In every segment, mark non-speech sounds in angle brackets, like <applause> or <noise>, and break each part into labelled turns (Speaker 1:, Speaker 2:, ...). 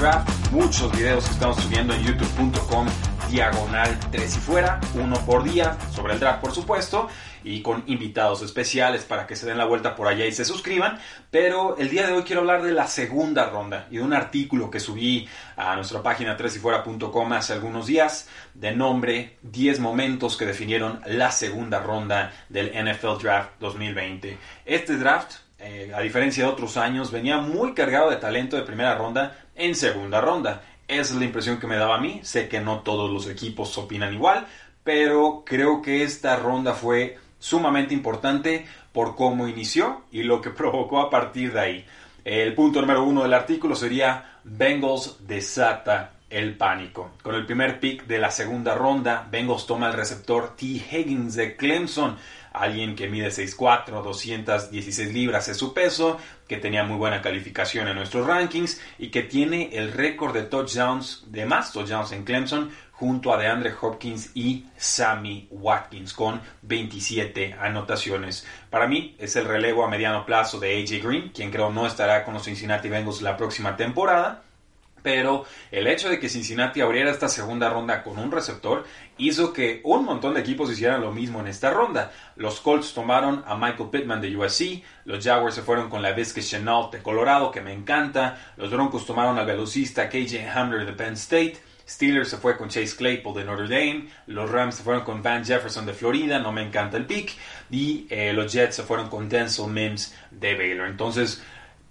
Speaker 1: Draft, muchos videos que estamos subiendo en youtube.com diagonal 3 y fuera, uno por día, sobre el draft por supuesto, y con invitados especiales para que se den la vuelta por allá y se suscriban. Pero el día de hoy quiero hablar de la segunda ronda y de un artículo que subí a nuestra página 3yfuera.com hace algunos días de nombre 10 momentos que definieron la segunda ronda del NFL Draft 2020. Este draft eh, a diferencia de otros años, venía muy cargado de talento de primera ronda en segunda ronda. Esa es la impresión que me daba a mí. Sé que no todos los equipos opinan igual, pero creo que esta ronda fue sumamente importante por cómo inició y lo que <laughs> provocó a partir de ahí. El punto número uno del artículo sería Bengals desata el pánico. Con el primer pick de la segunda ronda, Bengals toma el receptor T. Higgins de Clemson, alguien que mide 6'4, 216 libras es su peso, que tenía muy buena calificación en nuestros rankings y que tiene el récord de touchdowns, de más touchdowns en Clemson, junto a DeAndre Hopkins y Sammy Watkins con 27 anotaciones. Para mí es el relevo a mediano plazo de AJ Green, quien creo no estará con los Cincinnati Bengals la próxima temporada. Pero el hecho de que Cincinnati abriera esta segunda ronda con un receptor hizo que un montón de equipos hicieran lo mismo en esta ronda. Los Colts tomaron a Michael Pittman de USC, los Jaguars se fueron con la Vizca Chenault de Colorado, que me encanta, los Broncos tomaron al velocista KJ Hamler de Penn State, Steelers se fue con Chase Claypool de Notre Dame, los Rams se fueron con Van Jefferson de Florida, no me encanta el pick, y eh, los Jets se fueron con Denzel Mims de Baylor. Entonces,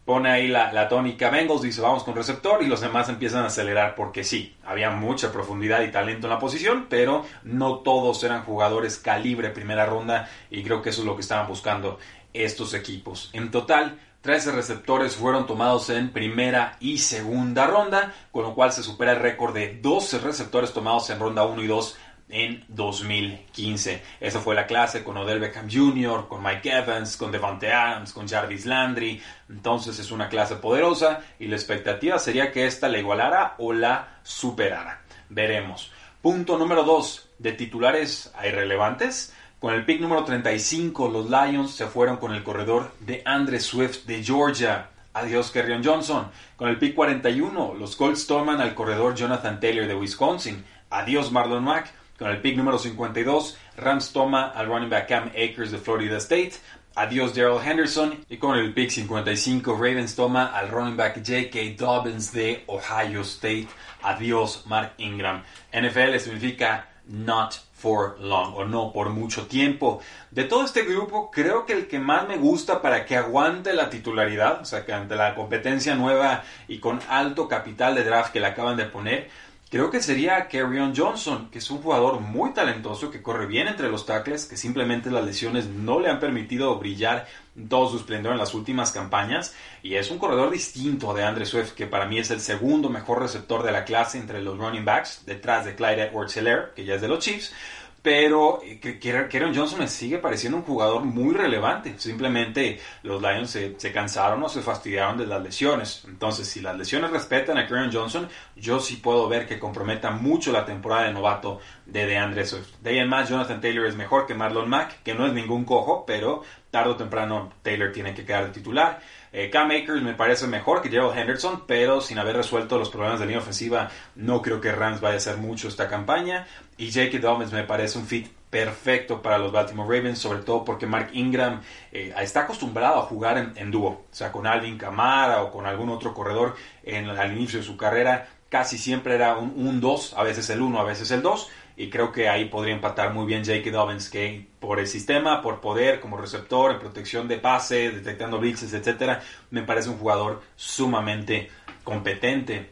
Speaker 1: pone ahí la, la, tónica Bengals, dice vamos con receptor y los demás empiezan a acelerar porque sí, había mucha profundidad y talento en la posición, pero no todos eran jugadores calibre primera ronda y creo que eso es lo que estaban buscando estos equipos. En total, 13 receptores fueron tomados en primera y segunda ronda, con lo cual se supera el récord de 12 receptores tomados en ronda 1 y 2 en 2015. Esa fue la clase con Odell Beckham Jr., con Mike Evans, con Devante Adams, con Jarvis Landry. Entonces es una clase poderosa y la expectativa sería que esta la igualara o la superara. Veremos. Punto número 2. De titulares irrelevantes. Con el pick número 35, los Lions se fueron con el corredor de Andre Swift de Georgia. Adiós, Kerrion Johnson. Con el pick 41, los Colts toman al corredor Jonathan Taylor de Wisconsin. Adiós, Marlon Mack. Con el pick número 52, Rams toma al running back Cam Akers de Florida State. Adiós Daryl Henderson. Y con el pick 55, Ravens toma al running back J.K. Dobbins de Ohio State. Adiós Mark Ingram. NFL significa not for long o no por mucho tiempo. De todo este grupo, creo que el que más me gusta para que aguante la titularidad, o sea, que ante la competencia nueva y con alto capital de draft que le acaban de poner, Creo que sería Kerryon Johnson, que es un jugador muy talentoso, que corre bien entre los tackles, que simplemente las lesiones no le han permitido brillar todo su esplendor en las últimas campañas. Y es un corredor distinto de Andre Swift, que para mí es el segundo mejor receptor de la clase entre los running backs, detrás de Clyde edwards helaire que ya es de los Chiefs. Pero Kerryon Johnson me sigue pareciendo un jugador muy relevante. Simplemente los Lions se, cansaron o se fastidiaron de las lesiones. Entonces, si las lesiones respetan a Kerryon Johnson, yo sí puedo ver que comprometa mucho la temporada de novato de DeAndre Swift. De ahí en más, Jonathan Taylor es mejor que Marlon Mack, que no es ningún cojo, pero tarde o temprano Taylor tiene que quedar de titular. Eh, Cam Akers me parece mejor que Gerald Henderson, pero sin haber resuelto los problemas de línea ofensiva, no creo que Rams vaya a hacer mucho esta campaña. Y J.K. Dobbins me parece un fit perfecto para los Baltimore Ravens, sobre todo porque Mark Ingram eh, está acostumbrado a jugar en, dúo, o sea, con Alvin Kamara o con algún otro corredor en, al inicio de su carrera. Casi siempre era un 2, a veces el 1, a veces el 2 y creo que ahí podría empatar muy bien Jake Dobbins, que por el sistema, por poder como receptor, en protección de pase, detectando blitzes, etcétera, me parece un jugador sumamente competente.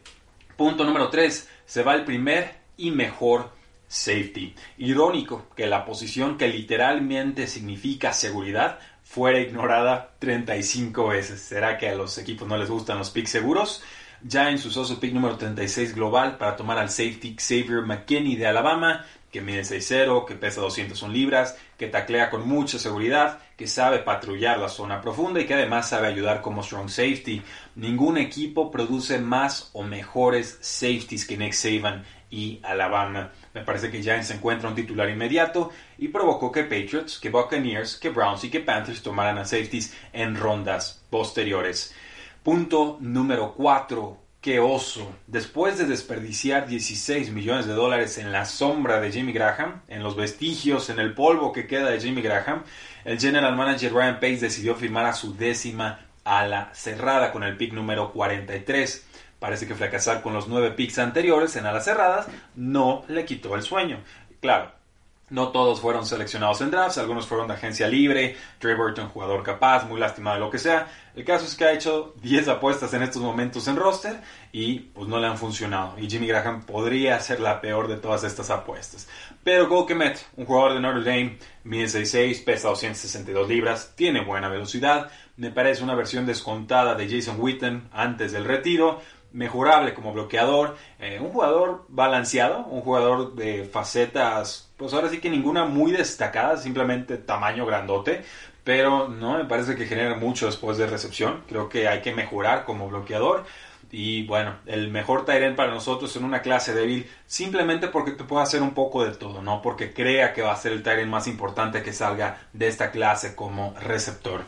Speaker 1: Punto número 3, se va el primer y mejor safety. Irónico que la posición que literalmente significa seguridad fuera ignorada 35 veces. ¿Será que a los equipos no les gustan los picks seguros? Giants usó su pick número 36 global para tomar al safety Xavier McKinney de Alabama, que mide 6'0, que pesa 201 libras, que taclea con mucha seguridad, que sabe patrullar la zona profunda y que además sabe ayudar como strong safety. Ningún equipo produce más o mejores safeties que Nick Saban y Alabama. Me parece que Giants encuentra un titular inmediato y provocó que Patriots, que Buccaneers, que Browns y que Panthers tomaran a safeties en rondas posteriores. Punto número 4. ¡Qué oso! Después de desperdiciar 16 millones de dólares en la sombra de Jimmy Graham, en los vestigios, en el polvo que queda de Jimmy Graham, el general manager Ryan Pace decidió firmar a su décima ala cerrada con el pick número 43. Parece que fracasar con los nueve picks anteriores en alas cerradas no le quitó el sueño. Claro, no todos fueron seleccionados en drafts, algunos fueron de agencia libre, Trey Burton jugador capaz, muy lastimado lo que sea. El caso es que ha hecho 10 apuestas en estos momentos en roster y pues no le han funcionado. Y Jimmy Graham podría ser la peor de todas estas apuestas. Pero Gokemet, un jugador de Notre Dame, mide 6'6, pesa 262 libras, tiene buena velocidad, me parece una versión descontada de Jason Witten antes del retiro mejorable como bloqueador, eh, un jugador balanceado, un jugador de facetas, pues ahora sí que ninguna muy destacada, simplemente tamaño grandote, pero no me parece que genera mucho después de recepción, creo que hay que mejorar como bloqueador. Y bueno, el mejor Tyrant para nosotros en una clase débil, simplemente porque te puede hacer un poco de todo, no porque crea que va a ser el Tyrant más importante que salga de esta clase como receptor.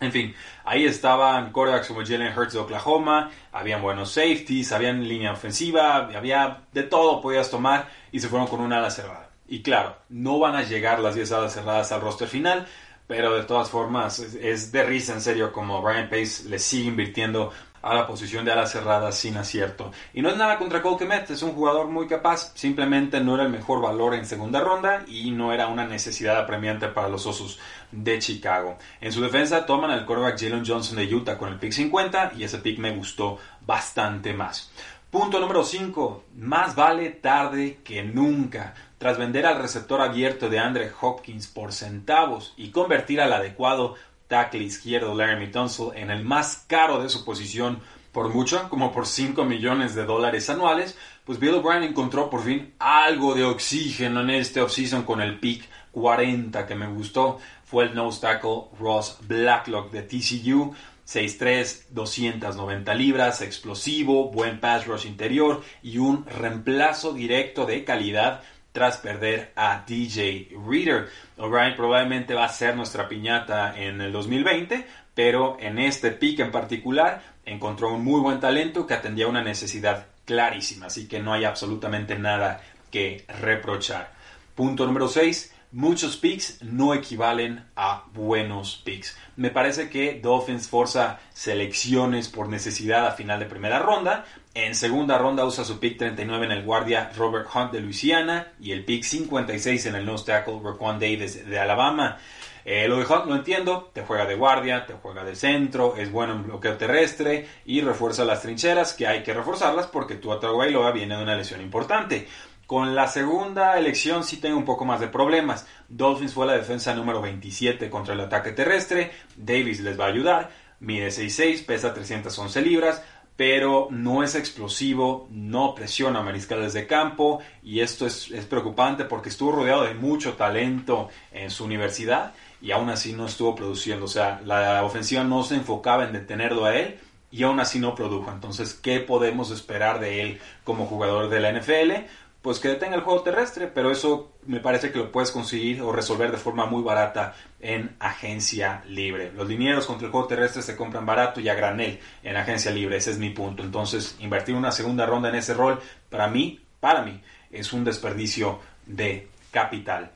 Speaker 1: En fin, ahí estaban quarterbacks como Jalen Hurts de Oklahoma, habían buenos safeties, habían línea ofensiva, había de todo podías tomar y se fueron con una ala cerrada. Y claro, no van a llegar las 10 alas cerradas al roster final, pero de todas formas es, de risa en serio como Ryan Pace le sigue invirtiendo a la posición de ala cerrada sin acierto. Y no es nada contra Cole Kemet, es un jugador muy capaz, simplemente no era el mejor valor en segunda ronda y no era una necesidad apremiante para los Osos de Chicago. En su defensa toman al quarterback Jalen Johnson de Utah con el pick 50 y ese pick me gustó bastante más. Punto número 5. Más vale tarde que nunca. Tras vender al receptor abierto de Andre Hopkins por centavos y convertir al adecuado tackle izquierdo Laramie Tunsil en el más caro de su posición por mucho, como por 5 millones de dólares anuales, pues Bill O'Brien encontró por fin algo de oxígeno en este offseason con el pick 40 que me gustó. Fue el nose tackle Ross Blacklock de TCU. 6'3, 290 libras, explosivo, buen pass rush interior y un reemplazo directo de calidad tras perder a DJ Reader. O'Brien probablemente va a ser nuestra piñata en el 2020, pero en este pick en particular encontró un muy buen talento que atendía una necesidad clarísima, así que no hay absolutamente nada que reprochar. Punto número 6. Muchos picks no equivalen a buenos picks. Me parece que Dolphins forza selecciones por necesidad a final de primera ronda, en segunda ronda usa su pick 39 en el guardia Robert Hunt de Luisiana y el pick 56 en el nose tackle Raquan Davis de Alabama. Eh, lo de Hunt lo entiendo, te juega de guardia, te juega de centro, es bueno en bloqueo terrestre y refuerza las trincheras que hay que reforzarlas porque tu Tagovailoa viene de una lesión importante. Con la segunda elección sí tengo un poco más de problemas. Dolphins fue la defensa número 27 contra el ataque terrestre. Davis les va a ayudar. Mide 6'6, pesa 311 libras pero no es explosivo, no presiona mariscales de campo y esto es, preocupante porque estuvo rodeado de mucho talento en su universidad y aún así no estuvo produciendo. O sea, la ofensiva no se enfocaba en detenerlo a él y aún así no produjo. Entonces, ¿qué podemos esperar de él como jugador de la NFL? Pues que detenga el juego terrestre, pero eso me parece que lo puedes conseguir o resolver de forma muy barata en agencia libre. Los linieros contra el juego terrestre se compran barato y a granel en agencia libre, ese es mi punto. Entonces, invertir una segunda ronda en ese rol, para mí, para mí, es un desperdicio de capital.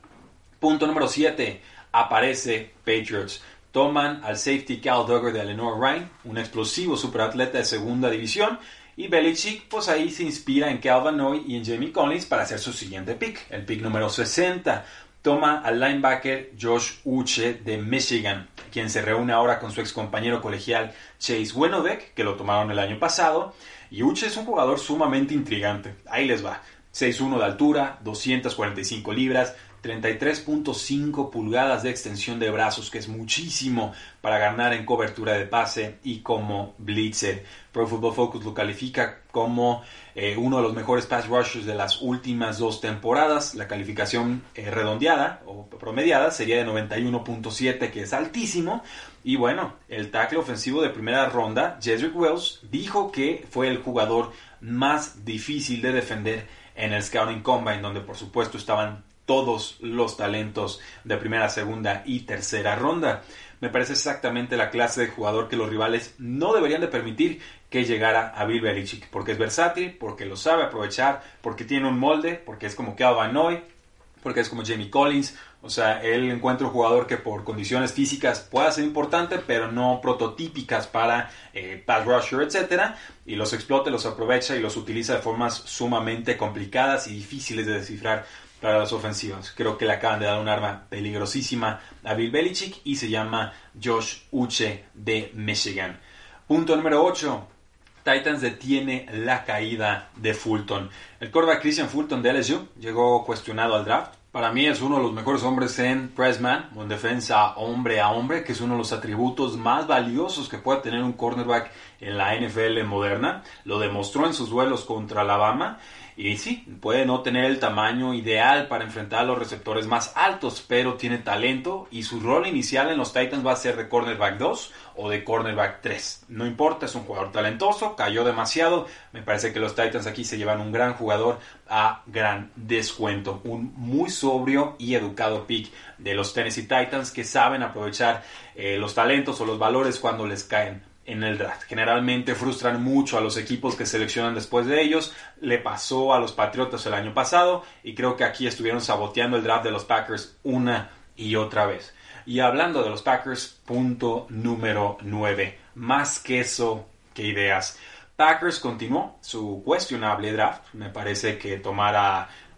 Speaker 1: Punto número 7. Aparece Patriots. Toman al safety Cal Duggar de Eleanor Ryan, un explosivo superatleta de segunda división, y Belichick, pues ahí se inspira en Calvin Noy y en Jamie Collins para hacer su siguiente pick, el pick número 60. Toma al linebacker Josh Uche de Michigan, quien se reúne ahora con su ex compañero colegial Chase Winovec, que lo tomaron el año pasado. Y Uche es un jugador sumamente intrigante. Ahí les va. 6'1 de altura, 245 libras, 33.5 pulgadas de extensión de brazos, que es muchísimo para ganar en cobertura de pase y como blitzer. Pro Football Focus lo califica como eh, uno de los mejores pass rushers de las últimas dos temporadas. La calificación eh, redondeada o promediada sería de 91.7, que es altísimo. Y bueno, el tackle ofensivo de primera ronda, Jedrick Wells, dijo que fue el jugador más difícil de defender en el Scouting Combine, donde por supuesto estaban todos los talentos de primera, segunda y tercera ronda. Me parece exactamente la clase de jugador que los rivales no deberían de permitir que llegara a Bill Belichick, porque es versátil, porque lo sabe aprovechar, porque tiene un molde, porque es como Calvin Noy, porque es como Jamie Collins. O sea, él encuentra un jugador que por condiciones físicas pueda ser importante, pero no prototípicas para eh, pass rusher, etc. Y los explota, los aprovecha y los utiliza de formas sumamente complicadas y difíciles de descifrar para las ofensivas. Creo que le acaban de dar un arma peligrosísima a Bill Belichick y se llama Josh Uche de Michigan. Punto número 8. Titans detiene la caída de Fulton. El quarterback Christian Fulton de LSU llegó cuestionado al draft. Para mí es uno de los mejores hombres en pressman en defensa hombre a hombre, que es uno de los atributos más valiosos que puede tener un cornerback en la NFL moderna. Lo demostró en sus duelos contra Alabama y sí, puede no tener el tamaño ideal para enfrentar a los receptores más altos, pero tiene talento y su rol inicial en los Titans va a ser de cornerback 2 o de cornerback 3. No importa, es un jugador talentoso, cayó demasiado. Me parece que los Titans aquí se llevan un gran jugador a gran descuento. Un muy sobrio y educado pick de los Tennessee Titans que saben aprovechar eh, los talentos o los valores cuando les caen en el draft. Generalmente frustran mucho a los equipos que seleccionan después de ellos. Le pasó a los Patriotas el año pasado y creo que aquí estuvieron saboteando el draft de los Packers una y otra vez. Y hablando de los Packers, punto número 9. Más queso que ideas. Packers continuó su cuestionable draft. Me parece que tomar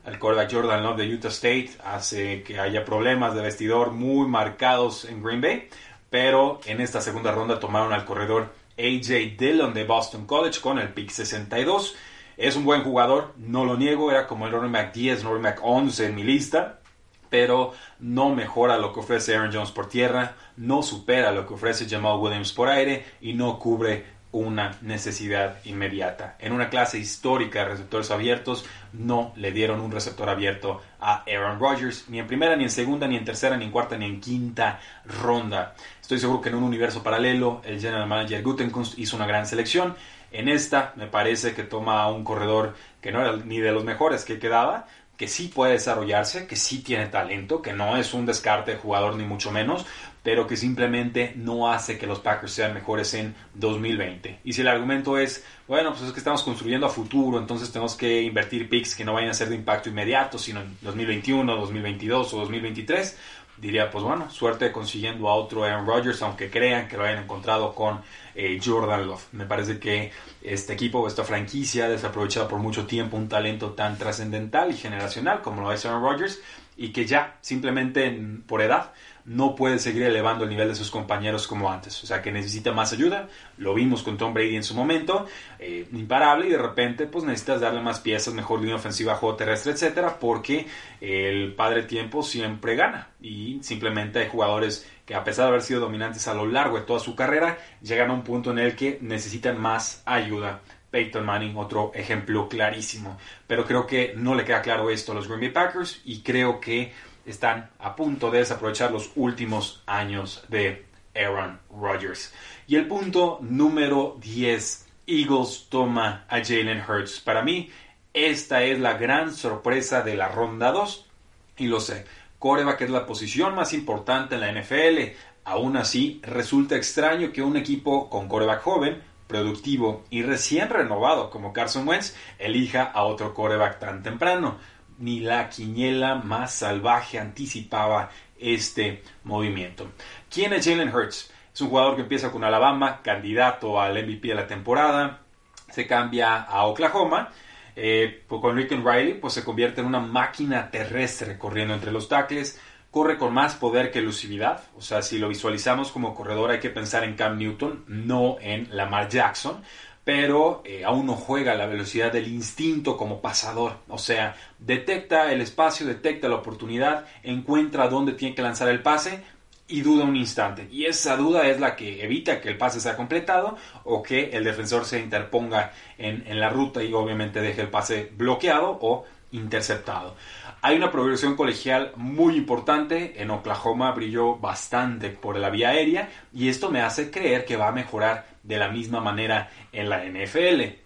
Speaker 1: al quarterback Jordan Love de Utah State hace que haya problemas de vestidor muy marcados en Green Bay pero en esta segunda ronda tomaron al corredor AJ Dillon de Boston College con el pick 62. Es un buen jugador, no lo niego, era como el running back 10, running back 11 en mi lista, pero no mejora lo que ofrece Aaron Jones por tierra, no supera lo que ofrece Jamal Williams por aire y no cubre una necesidad inmediata. En una clase histórica de receptores abiertos, no le dieron un receptor abierto a Aaron Rodgers, ni en primera, ni en segunda, ni en tercera, ni en cuarta, ni en quinta ronda. Estoy seguro que en un universo paralelo, el general manager Gutenkunst hizo una gran selección. En esta, me parece que toma un corredor que no era ni de los mejores que quedaba, que sí puede desarrollarse, que sí tiene talento, que no es un descarte de jugador ni mucho menos, pero que simplemente no hace que los Packers sean mejores en 2020. Y si el argumento es, bueno, pues es que estamos construyendo a futuro, entonces tenemos que invertir picks que no vayan a ser de impacto inmediato, sino en 2021, 2022 o 2023, diría, pues bueno, suerte consiguiendo a otro Aaron Rodgers, aunque crean que lo hayan encontrado con eh, Jordan Love. Me parece que este equipo, esta franquicia, ha desaprovechado por mucho tiempo un talento tan trascendental y generacional como lo es Aaron Rodgers, y que ya, simplemente por edad, no puede seguir elevando el nivel de sus compañeros como antes. O sea, que necesita más ayuda. Lo vimos con Tom Brady en su momento, eh, imparable, y de repente pues necesitas darle más piezas, mejor línea ofensiva, juego terrestre, etcétera, porque el padre tiempo siempre gana. Y simplemente hay jugadores que a pesar de haber sido dominantes a lo largo de toda su carrera, llegan a un punto en el que necesitan más ayuda. Peyton Manning, otro ejemplo clarísimo. Pero creo que no le queda claro esto a los Green Bay Packers y creo que están a punto de desaprovechar los últimos años de Aaron Rodgers. Y el punto número 10, Eagles toma a Jalen Hurts. Para mí, esta es la gran sorpresa de la ronda 2. Y lo sé, que es la posición más importante en la NFL. Aún así, resulta extraño que un equipo con coreback joven, productivo y recién renovado como Carson Wentz elija a otro coreback tan temprano ni la quiniela más salvaje anticipaba este movimiento. ¿Quién es Jalen Hurts? Es un jugador que empieza con Alabama, candidato al MVP de la temporada, se cambia a Oklahoma. Eh, pues con Rick Riley pues se convierte en una máquina terrestre corriendo entre los tackles, corre con más poder que elusividad, o sea, si lo visualizamos como corredor hay que pensar en Cam Newton, no en Lamar Jackson, pero eh, aún no juega la velocidad del instinto como pasador, o sea, detecta el espacio, detecta la oportunidad, encuentra dónde tiene que lanzar el pase, y duda un instante. Y esa duda es la que evita que el pase sea completado o que el defensor se interponga en, en, la ruta y obviamente deje el pase bloqueado o interceptado. Hay una progresión colegial muy importante. En Oklahoma brilló bastante por la vía aérea y esto me hace creer que va a mejorar de la misma manera en la NFL.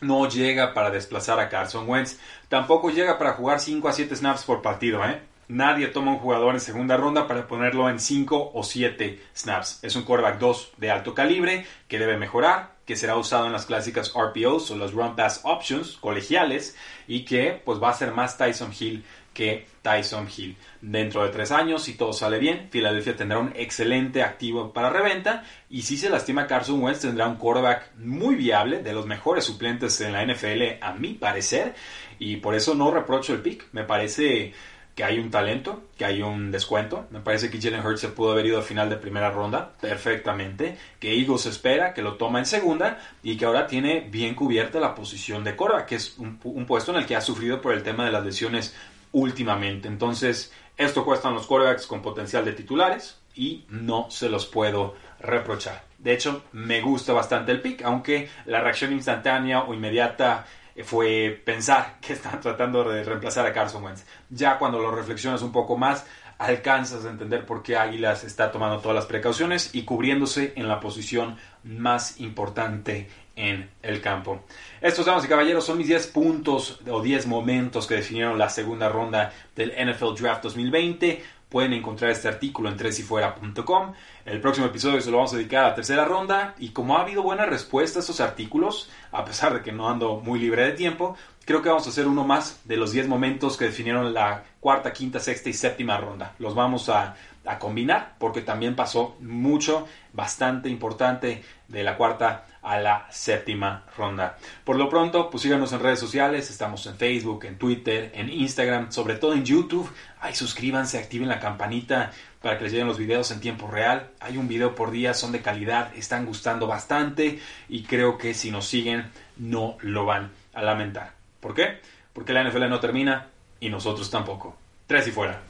Speaker 1: No llega para desplazar a Carson Wentz. Tampoco llega para jugar 5 a 7 snaps por partido. ¿eh? Nadie toma un jugador en segunda ronda para ponerlo en 5 o 7 snaps. Es un quarterback 2 de alto calibre que debe mejorar, que será usado en las clásicas RPOs o las Run Pass Options colegiales y que pues va a ser más Tyson Hill que Tyson Hill. Dentro de tres años, si todo sale bien, Filadelfia tendrá un excelente activo para reventa y si se lastima Carson Wentz tendrá un quarterback muy viable, de los mejores suplentes en la NFL a mi parecer y por eso no reprocho el pick. Me parece que hay un talento, que hay un descuento. Me parece que Jalen Hurts se pudo haber ido al final de primera ronda perfectamente, que Eagles espera que lo toma en segunda y que ahora tiene bien cubierta la posición de Cora, que es un, puesto en el que ha sufrido por el tema de las lesiones últimamente. Entonces, esto cuestan los quarterbacks con potencial de titulares y no se los puedo reprochar. De hecho, me gusta bastante el pick, aunque la reacción instantánea o inmediata fue pensar <laughs> que están tratando de reemplazar a Carson Wentz. Ya cuando lo reflexionas un poco más, alcanzas a entender por qué Águilas está tomando todas las precauciones y cubriéndose en la posición más importante en el campo. Estos, damas y caballeros, son mis 10 puntos o 10 momentos que definieron la segunda ronda del NFL Draft 2020. Pueden encontrar este artículo en tresyfuera.com. El próximo episodio se lo vamos a dedicar a la tercera ronda y como ha habido buena respuesta a estos artículos, a pesar de que no ando muy libre de tiempo, creo que vamos a hacer uno más de los 10 momentos que definieron la cuarta, quinta, sexta y séptima ronda. Los vamos a, a combinar porque también pasó mucho, bastante importante de la cuarta a la séptima ronda. Por lo pronto, pues síganos en redes sociales, estamos en Facebook, en Twitter, en Instagram, sobre todo en YouTube. Ay, suscríbanse, activen la campanita para que les lleguen los videos en tiempo real. Hay un video por día, son de calidad, están gustando bastante y creo que si nos siguen no lo van a lamentar. ¿Por qué? Porque la NFL no termina y nosotros tampoco. Tres y fuera.